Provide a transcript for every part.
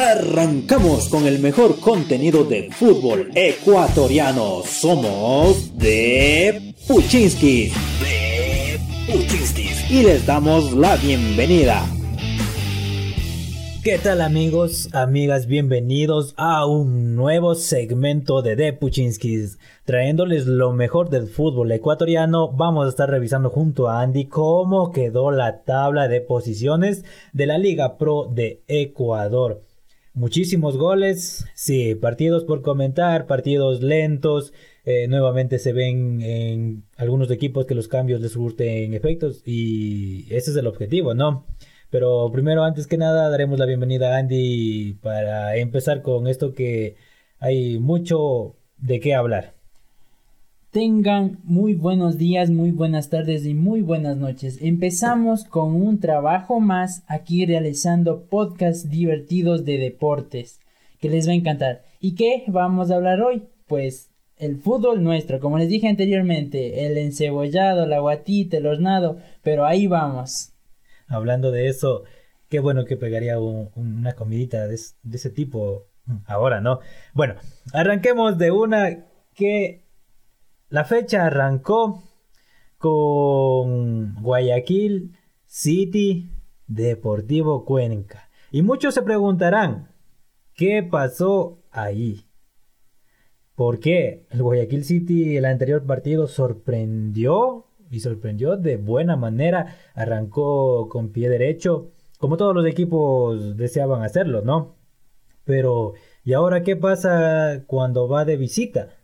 Arrancamos con el mejor contenido de fútbol ecuatoriano. Somos de Puchinskis. De Puchinskis. Y les damos la bienvenida. ¿Qué tal amigos, amigas? Bienvenidos a un nuevo segmento de The Puchinskis. Trayéndoles lo mejor del fútbol ecuatoriano, vamos a estar revisando junto a Andy cómo quedó la tabla de posiciones de la Liga Pro de Ecuador. Muchísimos goles, sí, partidos por comentar, partidos lentos. Eh, nuevamente se ven en algunos equipos que los cambios les surten efectos y ese es el objetivo, ¿no? Pero primero, antes que nada, daremos la bienvenida a Andy para empezar con esto que hay mucho de qué hablar. Tengan muy buenos días, muy buenas tardes y muy buenas noches. Empezamos con un trabajo más aquí realizando podcasts divertidos de deportes que les va a encantar. ¿Y qué vamos a hablar hoy? Pues el fútbol nuestro, como les dije anteriormente, el encebollado, la guatita, el hornado, pero ahí vamos. Hablando de eso, qué bueno que pegaría una comidita de ese tipo ahora, ¿no? Bueno, arranquemos de una que la fecha arrancó con Guayaquil City Deportivo Cuenca. Y muchos se preguntarán, ¿qué pasó ahí? ¿Por qué el Guayaquil City el anterior partido sorprendió y sorprendió de buena manera? Arrancó con pie derecho, como todos los equipos deseaban hacerlo, ¿no? Pero, ¿y ahora qué pasa cuando va de visita?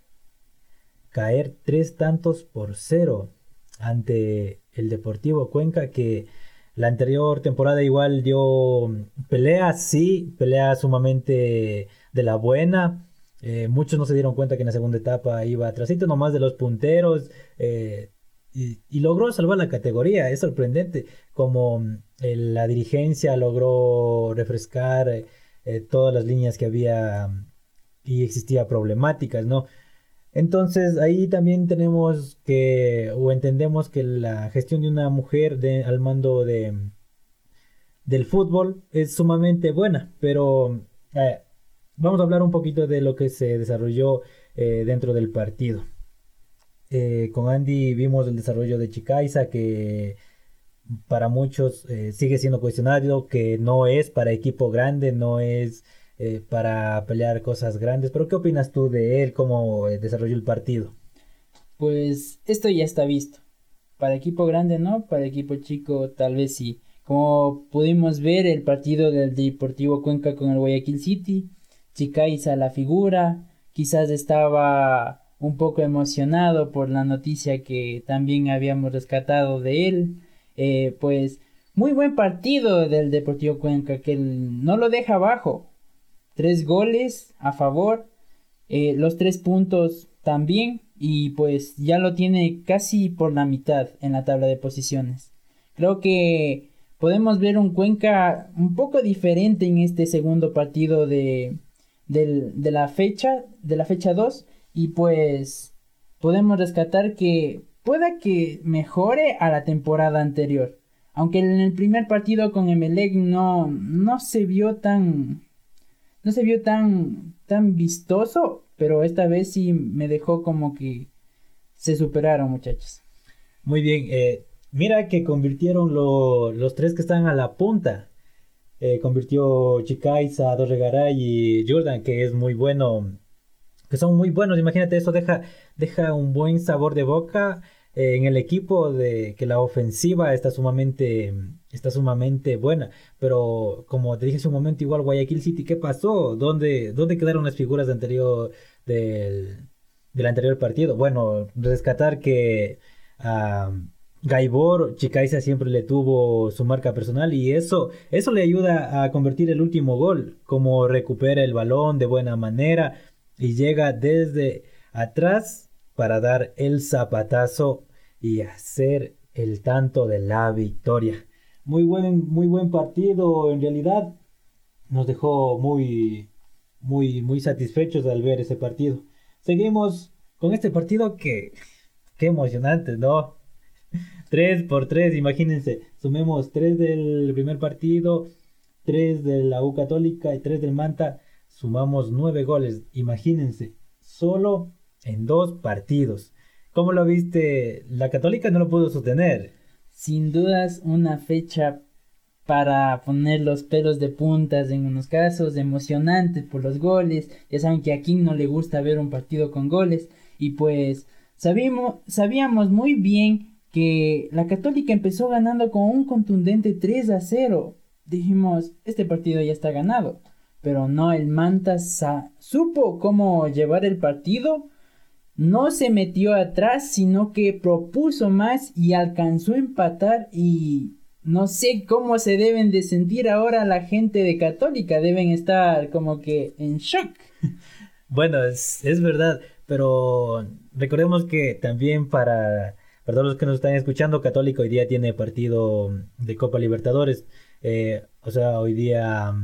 Caer tres tantos por cero ante el Deportivo Cuenca que la anterior temporada igual dio pelea, sí, pelea sumamente de la buena. Eh, muchos no se dieron cuenta que en la segunda etapa iba atrásito nomás de los punteros eh, y, logró salvar la categoría. Es sorprendente como eh, la dirigencia logró refrescar todas las líneas que había y existía problemáticas, ¿no? Entonces ahí también tenemos que, o entendemos que la gestión de una mujer al mando de, del fútbol es sumamente buena, pero eh, vamos a hablar un poquito de lo que se desarrolló eh, dentro del partido. Eh, con Andy vimos el desarrollo de Chicaiza que para muchos sigue siendo cuestionado, que no es para equipo grande, no es eh, para pelear cosas grandes. Pero ¿qué opinas tú de él, cómo eh, desarrolló el partido? Pues esto ya está visto. Para equipo grande no, para equipo chico tal vez sí. Como pudimos ver el partido del Deportivo Cuenca con el Guayaquil City, Chicaiza la figura, quizás estaba un poco emocionado por la noticia que también habíamos rescatado de él. Eh, pues muy buen partido del Deportivo Cuenca que no lo deja abajo tres goles a favor, eh, los tres puntos también y pues ya lo tiene casi por la mitad en la tabla de posiciones. Creo que podemos ver un Cuenca un poco diferente en este segundo partido de, de la fecha, de la fecha 2 y pues podemos rescatar que pueda que mejore a la temporada anterior. Aunque en el primer partido con Emelec no, no se vio tan, no se vio tan, tan vistoso, pero esta vez sí me dejó como que se superaron, muchachos. Muy bien, eh, mira que convirtieron los tres que están a la punta. Eh, convirtió Chicaiza, Dorregaray y Jordan, que es muy bueno, que son muy buenos. Imagínate, eso deja, deja un buen sabor de boca en el equipo de que la ofensiva está sumamente está sumamente buena, pero como te dije hace un momento igual Guayaquil City, ¿qué pasó? ¿Dónde, dónde quedaron las figuras de anterior del, del anterior partido? Bueno, rescatar que Gaibor Chicaiza siempre le tuvo su marca personal y eso eso le ayuda a convertir el último gol, como recupera el balón de buena manera y llega desde atrás para dar el zapatazo y hacer el tanto de la victoria. Muy buen, muy buen partido, en realidad nos dejó muy, muy, muy satisfechos al ver ese partido. Seguimos con este partido que, qué emocionante, ¿no? 3 por 3, imagínense, sumemos 3 del primer partido, 3 de la U Católica y 3 del Manta, sumamos 9 goles. Imagínense, solo en dos partidos. ¿Cómo lo viste? La Católica no lo pudo sostener. Sin dudas, una fecha para poner los pelos de puntas en unos casos, emocionantes por los goles. Ya saben que a quien no le gusta ver un partido con goles. Y pues sabíamos, sabíamos muy bien que la Católica empezó ganando con un contundente 3 a 0. Dijimos, este partido ya está ganado. Pero no, el Manta supo cómo llevar el partido. No se metió atrás, sino que propuso más y alcanzó a empatar y no sé cómo se deben de sentir ahora la gente de Católica. Deben estar como que en shock. Bueno, es, verdad, pero recordemos que también para, para, todos los que nos están escuchando, Católica hoy día tiene partido de Copa Libertadores. Eh, o sea, hoy día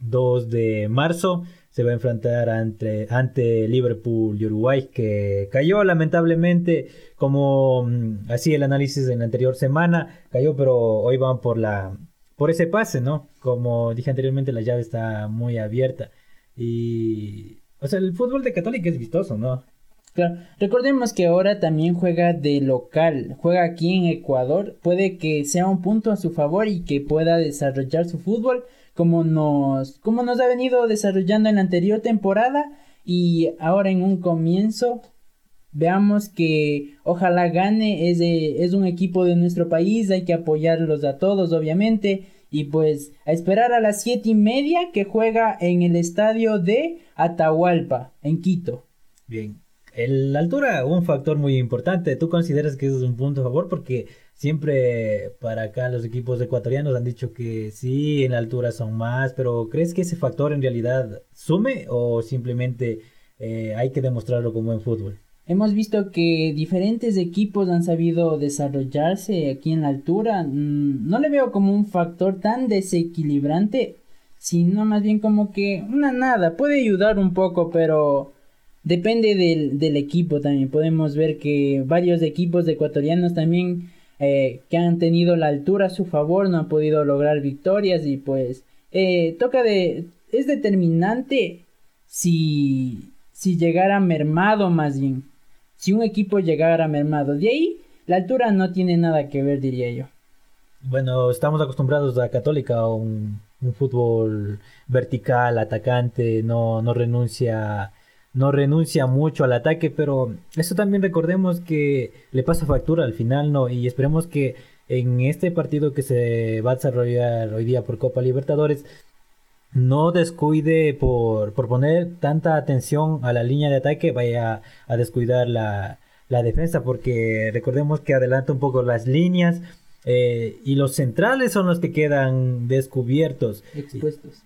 2 mm, de marzo se va a enfrentar ante, ante Liverpool y Uruguay, que cayó lamentablemente, como mm, así el análisis en la anterior semana, cayó, pero hoy van por la por ese pase, ¿no? Como dije anteriormente, la llave está muy abierta. Y, o sea, el fútbol de Católica es vistoso, ¿no? Claro, recordemos que ahora también juega de local, juega aquí en Ecuador, puede que sea un punto a su favor y que pueda desarrollar su fútbol como nos, como nos ha venido desarrollando en la anterior temporada y ahora en un comienzo veamos que ojalá gane, es, es un equipo de nuestro país, hay que apoyarlos a todos obviamente y pues a esperar a las siete y media que juega en el estadio de Atahualpa, en Quito. Bien, la altura, un factor muy importante. ¿Tú consideras que eso es un punto a favor? Porque siempre para acá los equipos ecuatorianos han dicho que sí, en la altura son más, pero ¿crees que ese factor en realidad sume o simplemente eh, hay que demostrarlo como en fútbol? Hemos visto que diferentes equipos han sabido desarrollarse aquí en la altura. Mm, no le veo como un factor tan desequilibrante, sino más bien como que una nada. Puede ayudar un poco, pero Depende del, del, equipo también. Podemos ver que varios equipos ecuatorianos también eh, que han tenido la altura a su favor no han podido lograr victorias y pues eh, toca de... es determinante si, si llegara mermado más bien. Si un equipo llegara mermado. De ahí la altura no tiene nada que ver diría yo. Bueno, estamos acostumbrados a Católica un, un fútbol vertical, atacante, no, no renuncia no renuncia mucho al ataque, pero eso también recordemos que le pasa factura al final, ¿no? Y esperemos que en este partido que se va a desarrollar hoy día por Copa Libertadores, no descuide por, poner tanta atención a la línea de ataque, vaya a descuidar la, defensa, porque recordemos que adelanta un poco las líneas eh, y los centrales son los que quedan descubiertos. Expuestos.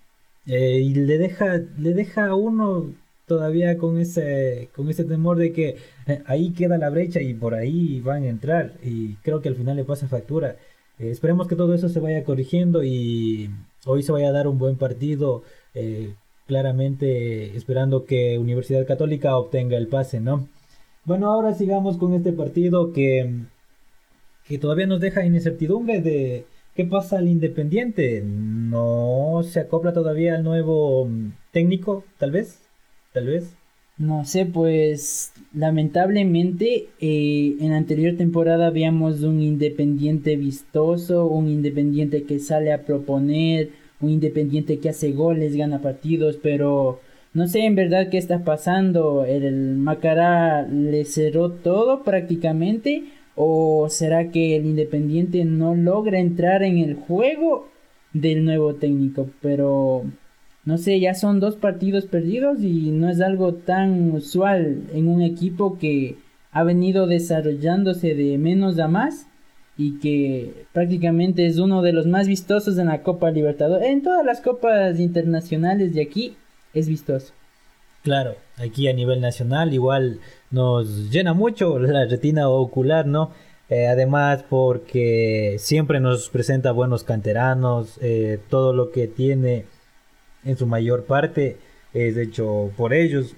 Eh, y le deja, le deja a uno todavía con ese, con ese temor de que eh, ahí queda la brecha y por ahí van a entrar y creo que al final le pasa factura. Eh, esperemos que todo eso se vaya corrigiendo y hoy se vaya a dar un buen partido, eh, claramente esperando que Universidad Católica obtenga el pase, ¿no? Bueno, ahora sigamos con este partido que, que todavía nos deja incertidumbre de qué pasa al Independiente. No se acopla todavía al nuevo mm, técnico, tal vez tal vez. No sé, pues lamentablemente eh, en la anterior temporada veíamos un independiente vistoso, un independiente que sale a proponer, un independiente que hace goles, gana partidos, pero no sé en verdad qué está pasando. ¿El Macará le cerró todo prácticamente? ¿O será que el Independiente no logra entrar en el juego del nuevo técnico? Pero no sé, ya son dos partidos perdidos y no es algo tan usual en un equipo que ha venido desarrollándose de menos a más y que prácticamente es uno de los más vistosos en la Copa Libertadores. En todas las copas internacionales de aquí es vistoso. Claro, aquí a nivel nacional igual nos llena mucho la retina ocular, ¿no? Eh, además porque siempre nos presenta buenos canteranos, eh, todo lo que tiene en su mayor parte es hecho por ellos,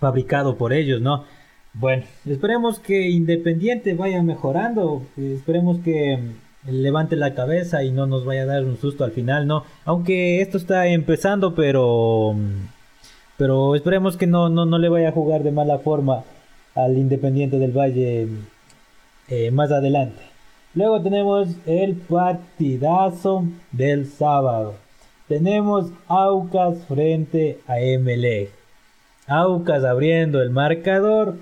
fabricado por ellos, ¿no? Bueno, esperemos que Independiente vaya mejorando, esperemos que levante la cabeza y no nos vaya a dar un susto al final, ¿no? Aunque esto está empezando, pero pero esperemos que no, no, no le vaya a jugar de mala forma al Independiente del Valle eh, más adelante. Luego tenemos el partidazo del sábado. Tenemos Aucas frente a MLE. Aucas abriendo el marcador.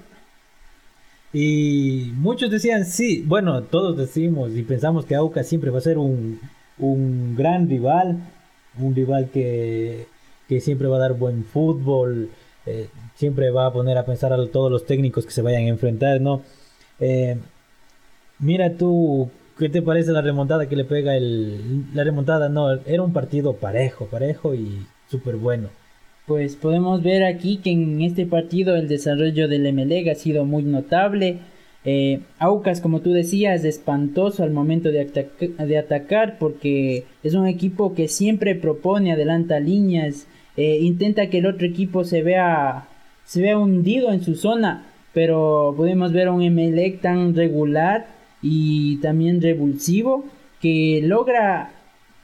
Y muchos decían, sí, bueno, todos decimos y pensamos que Aucas siempre va a ser un, un gran rival. Un rival que, que siempre va a dar buen fútbol. Eh, siempre va a poner a pensar a todos los técnicos que se vayan a enfrentar, ¿no? Eh, mira tú, ¿qué te parece la remontada que le pega el... La remontada, no, era un partido parejo, parejo y súper bueno. Pues podemos ver aquí que en este partido el desarrollo del MLEG ha sido muy notable. Eh, Aucas, como tú decías, espantoso al momento de, de, atacar porque es un equipo que siempre propone, adelanta líneas, eh, intenta que el otro equipo se vea se vea hundido en su zona, pero podemos ver a un Emelec tan regular y también revulsivo que logra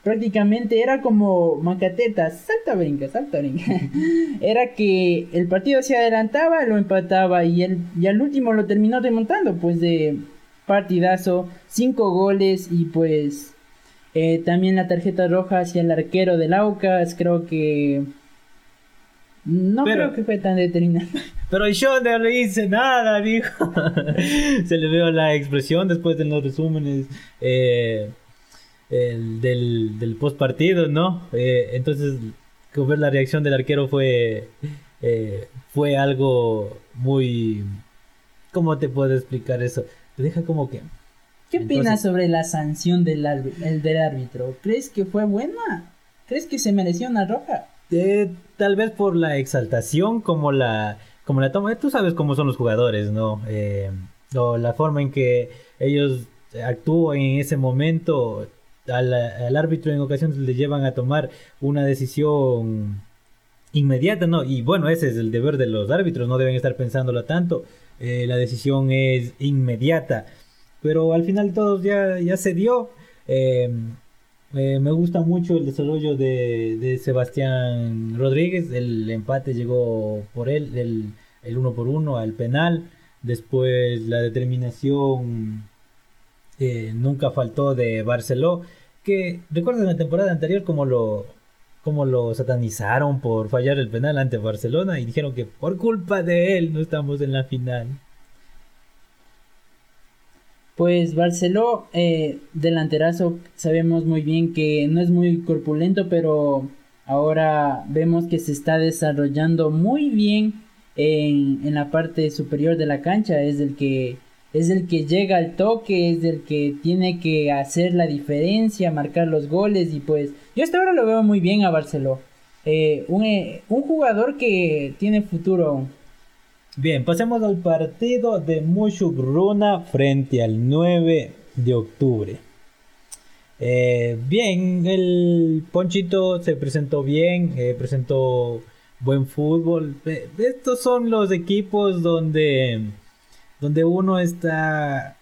prácticamente era como Macateta, salta brinca, salta brinca. era que el partido se adelantaba, lo empataba y, el, y al último lo terminó remontando, pues de partidazo, cinco goles y pues eh, también la tarjeta roja hacia el arquero del Aucas, creo que no creo que fue tan determinante. Pero yo no le hice nada, dijo. Se le veo la expresión después de los resúmenes eh, del, del post partido, ¿no? Eh, entonces, ver la reacción del arquero fue, eh, fue algo muy... ¿Cómo te puedo explicar eso? Te deja como que... ¿Qué opinas sobre la sanción del, el del árbitro? ¿Crees que fue buena? ¿Crees que se mereció una roja? Tal vez por la exaltación, como la, como la toma. Tú sabes cómo son los jugadores, ¿no? Eh, o la forma en que ellos actúan en ese momento. Al, árbitro en ocasiones le llevan a tomar una decisión inmediata, ¿no? Y bueno, ese es el deber de los árbitros, no deben estar pensándolo tanto. Eh, la decisión es inmediata. Pero al final todos ya, ya se dio. Eh, eh, me gusta mucho el desarrollo de, Sebastián Rodríguez. El empate llegó por él, el, el uno por uno al penal. Después la determinación eh, nunca faltó de Barceló. Que recuerden la temporada anterior como lo, como lo satanizaron por fallar el penal ante Barcelona y dijeron que por culpa de él no estamos en la final. Pues Barceló, eh, delanterazo, sabemos muy bien que no es muy corpulento, pero ahora vemos que se está desarrollando muy bien en, en, la parte superior de la cancha. Es el que es el que llega al toque, es el que tiene que hacer la diferencia, marcar los goles y pues yo hasta ahora lo veo muy bien a Barceló. Eh, un, eh, un jugador que tiene futuro Bien, pasemos al partido de Mushugruna frente al 9 de octubre. Eh, bien, el Ponchito se presentó bien, eh, presentó buen fútbol. Eh, estos son los equipos donde, donde uno está,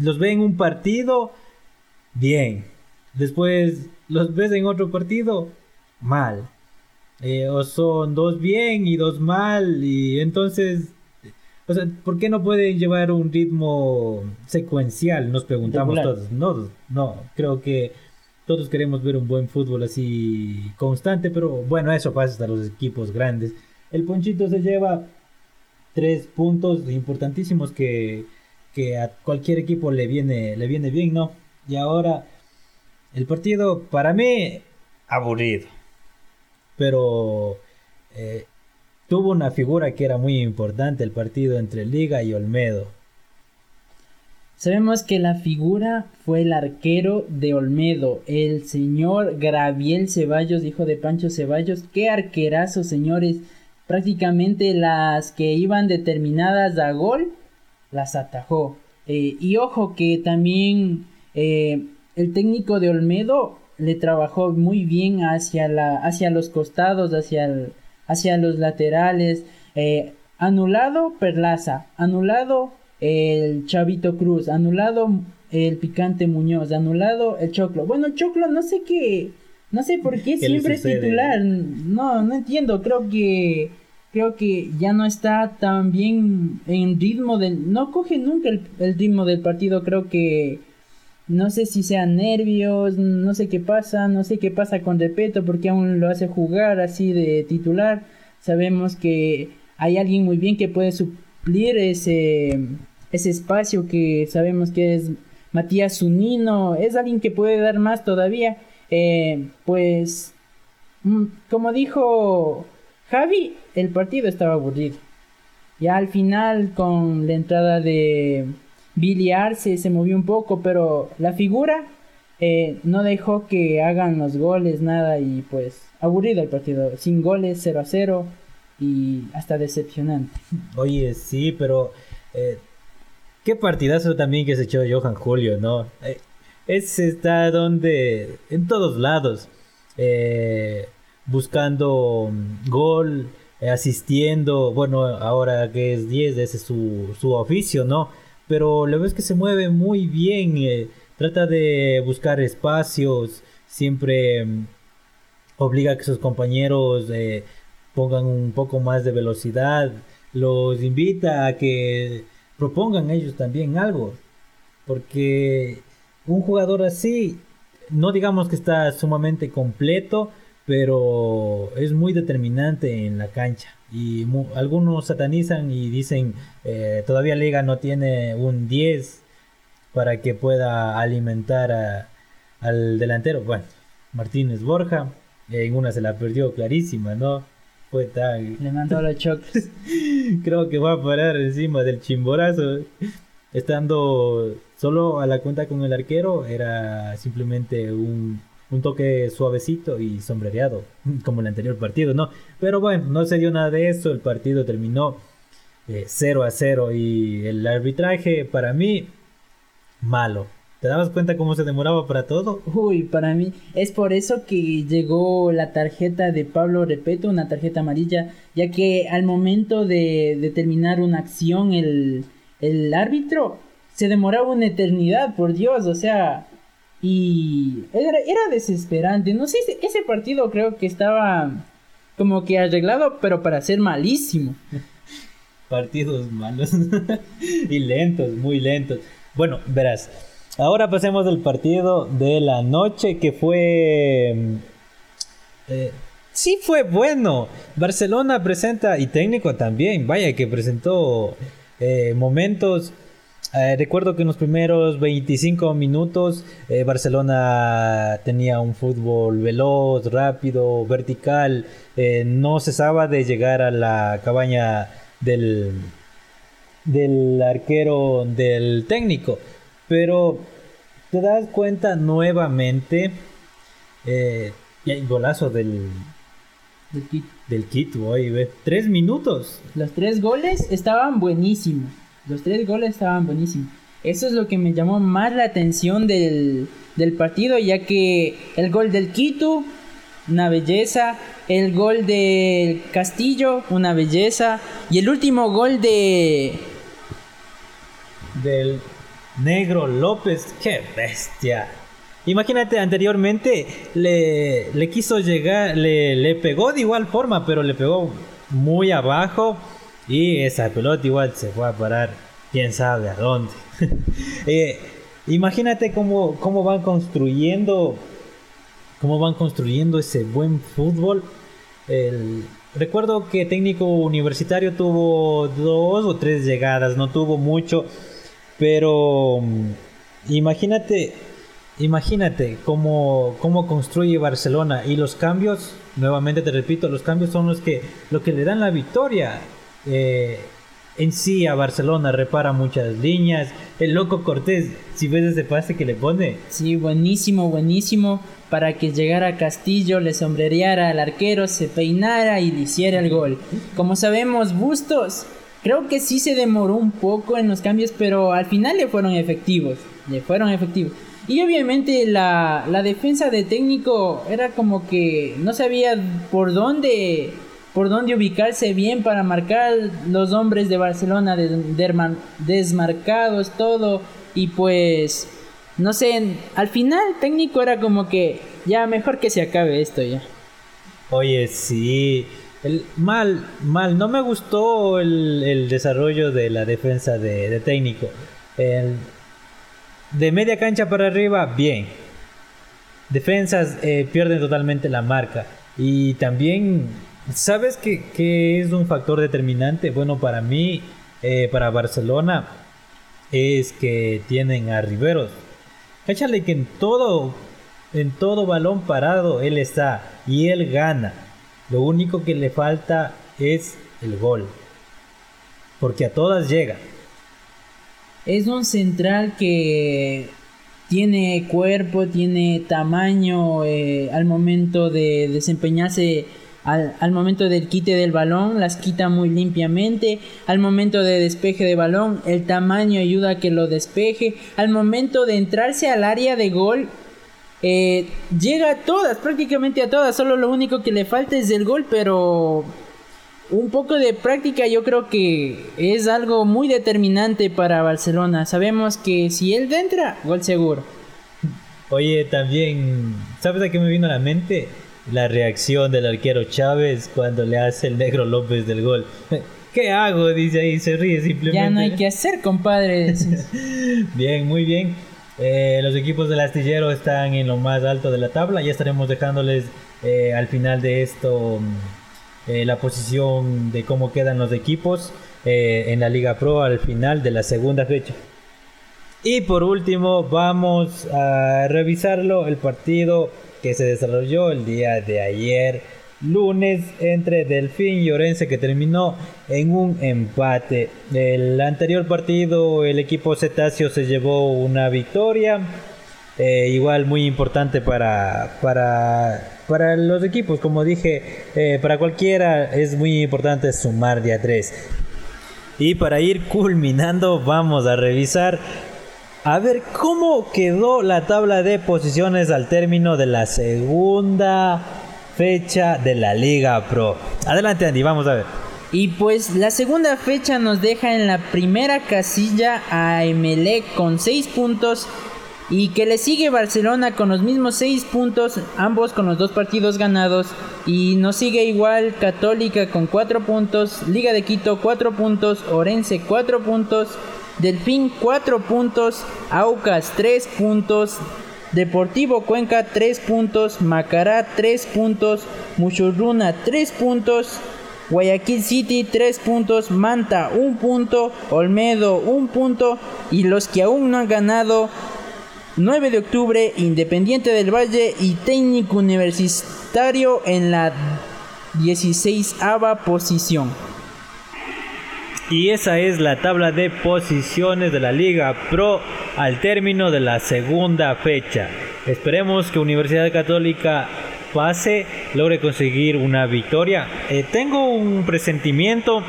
los ve en un partido, bien. Después los ves en otro partido, mal. Eh, o son dos bien y dos mal y entonces o sea, ¿por qué no pueden llevar un ritmo secuencial? Nos preguntamos todos. No, no, creo que todos queremos ver un buen fútbol así constante, pero bueno, eso pasa hasta los equipos grandes. El Ponchito se lleva tres puntos importantísimos que, que a cualquier equipo le viene, le viene bien, ¿no? Y ahora, el partido para mí, aburrido pero eh, tuvo una figura que era muy importante el partido entre Liga y Olmedo. Sabemos que la figura fue el arquero de Olmedo, el señor Graviel Ceballos, hijo de Pancho Ceballos. Qué arquerazo, señores. Prácticamente las que iban determinadas a gol, las atajó. Eh, y ojo que también eh, el técnico de Olmedo le trabajó muy bien hacia, la, hacia los costados, hacia, hacia los laterales. Eh, anulado Perlaza, anulado el Chavito Cruz, anulado el picante Muñoz, anulado el Choclo. Bueno, Choclo no sé qué, no sé por qué, siempre es titular. No, no entiendo, creo que creo que ya no está tan bien en ritmo del no coge nunca el, el ritmo del partido, creo que no sé si sean nervios, no sé qué pasa, no sé qué pasa con Repeto porque aún lo hace jugar así de titular. Sabemos que hay alguien muy bien que puede suplir ese, ese espacio que sabemos que es Matías Zunino, es alguien que puede dar más todavía. Eh, pues, mm, como dijo Javi, el partido estaba aburrido. Ya al final, con la entrada de Billy se movió un poco, pero la figura eh, no dejó que hagan los goles, nada, y pues aburrido el partido, sin goles, 0 a 0 y hasta decepcionante. Oye, sí, pero eh, qué partidazo también que se echó Johan Julio, ¿no? Eh, ese está donde, en todos lados, buscando mm, gol, asistiendo, bueno, ahora que es 10, ese es su, su oficio, ¿no? Pero lo ves que se mueve muy bien, eh, trata de buscar espacios, siempre mm, obliga a que sus compañeros eh, pongan un poco más de velocidad, los invita a que propongan ellos también algo, porque un jugador así, no digamos que está sumamente completo, pero es muy determinante en la cancha. Y algunos satanizan y dicen, eh, todavía Liga no tiene un 10 para que pueda alimentar al delantero. Bueno, Martínez Borja, en una se la perdió clarísima, ¿no? Fue tan... Le mandó los choques. Creo que va a parar encima del chimborazo. Estando solo a la cuenta con el arquero, era simplemente un un toque suavecito y sombrereado, como el anterior partido, ¿no? Pero bueno, no se dio nada de eso, el partido terminó 0 eh, a 0 y el arbitraje para mí, malo. ¿Te dabas cuenta cómo se demoraba para todo? Uy, para mí es por eso que llegó la tarjeta de Pablo Repeto, una tarjeta amarilla, ya que al momento de, terminar una acción el, el árbitro se demoraba una eternidad, por Dios, o sea, y era, desesperante. No sé, ese, partido creo que estaba como que arreglado, pero para ser malísimo. Partidos malos y lentos, muy lentos. Bueno, verás. Ahora pasemos al partido de la noche que fue... Eh, sí fue bueno. Barcelona presenta y técnico también. Vaya que presentó eh, momentos eh, recuerdo que en los primeros 25 minutos eh, Barcelona tenía un fútbol veloz, rápido, vertical, eh, no cesaba de llegar a la cabaña del, del arquero del técnico, pero te das cuenta nuevamente el golazo del, del kit. Del kit, tres minutos. Los tres goles estaban buenísimos. Los tres goles estaban buenísimos. Eso es lo que me llamó más la atención del, partido, ya que el gol del Quito, una belleza, el gol del Castillo, una belleza, y el último gol de... Del Negro López, qué bestia. Imagínate, anteriormente le, le quiso llegar, le, le pegó de igual forma, pero le pegó muy abajo y esa pelota igual se fue a parar, quién sabe a dónde. Eh, imagínate cómo, cómo van construyendo, cómo van construyendo ese buen fútbol. recuerdo que técnico universitario tuvo dos o tres llegadas, no tuvo mucho, pero mm, imagínate, imagínate cómo, cómo construye Barcelona y los cambios, nuevamente te repito, los cambios son los que, lo que le dan la victoria. Eh, en sí a Barcelona repara muchas líneas. El loco Cortés, si ves ese pase que le pone. Sí, buenísimo, buenísimo. Para que llegara Castillo, le sombrereara al arquero, se peinara y le hiciera el gol. Como sabemos, Bustos creo que sí se demoró un poco en los cambios, pero al final le fueron efectivos. Le fueron efectivos. Y obviamente la, la defensa de técnico era como que no sabía por dónde por dónde ubicarse bien para marcar los hombres de Barcelona desmarcados, todo. Y pues no sé, al final técnico era como que ya mejor que se acabe esto ya. Oye, sí. El, mal, mal. No me gustó el, desarrollo de la defensa de, técnico. de media cancha para arriba, bien. Defensas eh, pierden totalmente la marca. Y también, ¿sabes que, es un factor determinante? Bueno, para mí, eh, para Barcelona, es que tienen a Riveros. Échale que en todo, en todo balón parado él está y él gana. Lo único que le falta es el gol. Porque a todas llega. Es un central que tiene cuerpo, tiene tamaño eh, al momento de desempeñarse, al, momento del quite del balón, las quita muy limpiamente, al momento de despeje de balón, el tamaño ayuda a que lo despeje, al momento de entrarse al área de gol, eh, llega a todas, prácticamente a todas. Solo lo único que le falta es el gol, pero un poco de práctica yo creo que es algo muy determinante para Barcelona. Sabemos que si él entra, gol seguro. Oye, también, ¿sabes a qué me vino la mente? La reacción del arquero Chávez cuando le hace el negro López del gol. ¿Qué hago? Dice ahí, se ríe simplemente. Ya no hay que hacer, compadre. bien, muy bien. Eh, los equipos del astillero están en lo más alto de la tabla. Ya estaremos dejándoles eh, al final de esto mm, eh, la posición de cómo quedan los equipos en la Liga Pro al final de la segunda fecha. Y por último vamos a revisarlo el partido que se desarrolló el día de ayer lunes entre Delfín y Orense que terminó en un empate. El anterior partido el equipo cetáceo se llevó una victoria. Eh, igual muy importante para, para, para los equipos, como dije, eh, para cualquiera es muy importante sumar día 3. Y para ir culminando vamos a revisar a ver cómo quedó la tabla de posiciones al término de la segunda fecha de la Liga Pro. Adelante Andy, vamos a ver. Y pues la segunda fecha nos deja en la primera casilla a Emelec con 6 puntos y que le sigue Barcelona con los mismos 6 puntos, ambos con los dos partidos ganados. Y nos sigue igual Católica con 4 puntos, Liga de Quito 4 puntos, Orense 4 puntos, Delfín 4 puntos, Aucas 3 puntos, Deportivo Cuenca 3 puntos, Macará 3 puntos, Muchurruna 3 puntos, Guayaquil City 3 puntos, Manta 1 punto, Olmedo 1 punto. Y los que aún no han ganado 9 de octubre, Independiente del Valle y Técnico Universitario en la 16 posición. Y esa es la tabla de posiciones de la Liga Pro al término de la segunda fecha. Esperemos que Universidad Católica pase, logre conseguir una victoria. Eh, tengo un presentimiento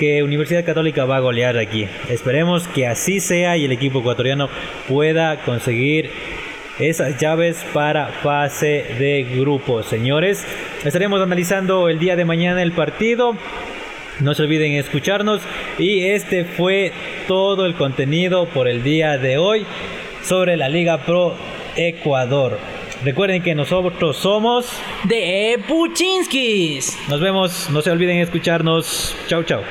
que Universidad Católica va a golear aquí. Esperemos que así sea y el equipo ecuatoriano pueda conseguir esas llaves para fase de grupo. Señores, estaremos analizando el día de mañana el partido. No se olviden escucharnos y este fue todo el contenido por el día de hoy sobre la Liga Pro Ecuador. Recuerden que nosotros somos de Puchinskis. Nos vemos, no se olviden escucharnos. Chau, chau.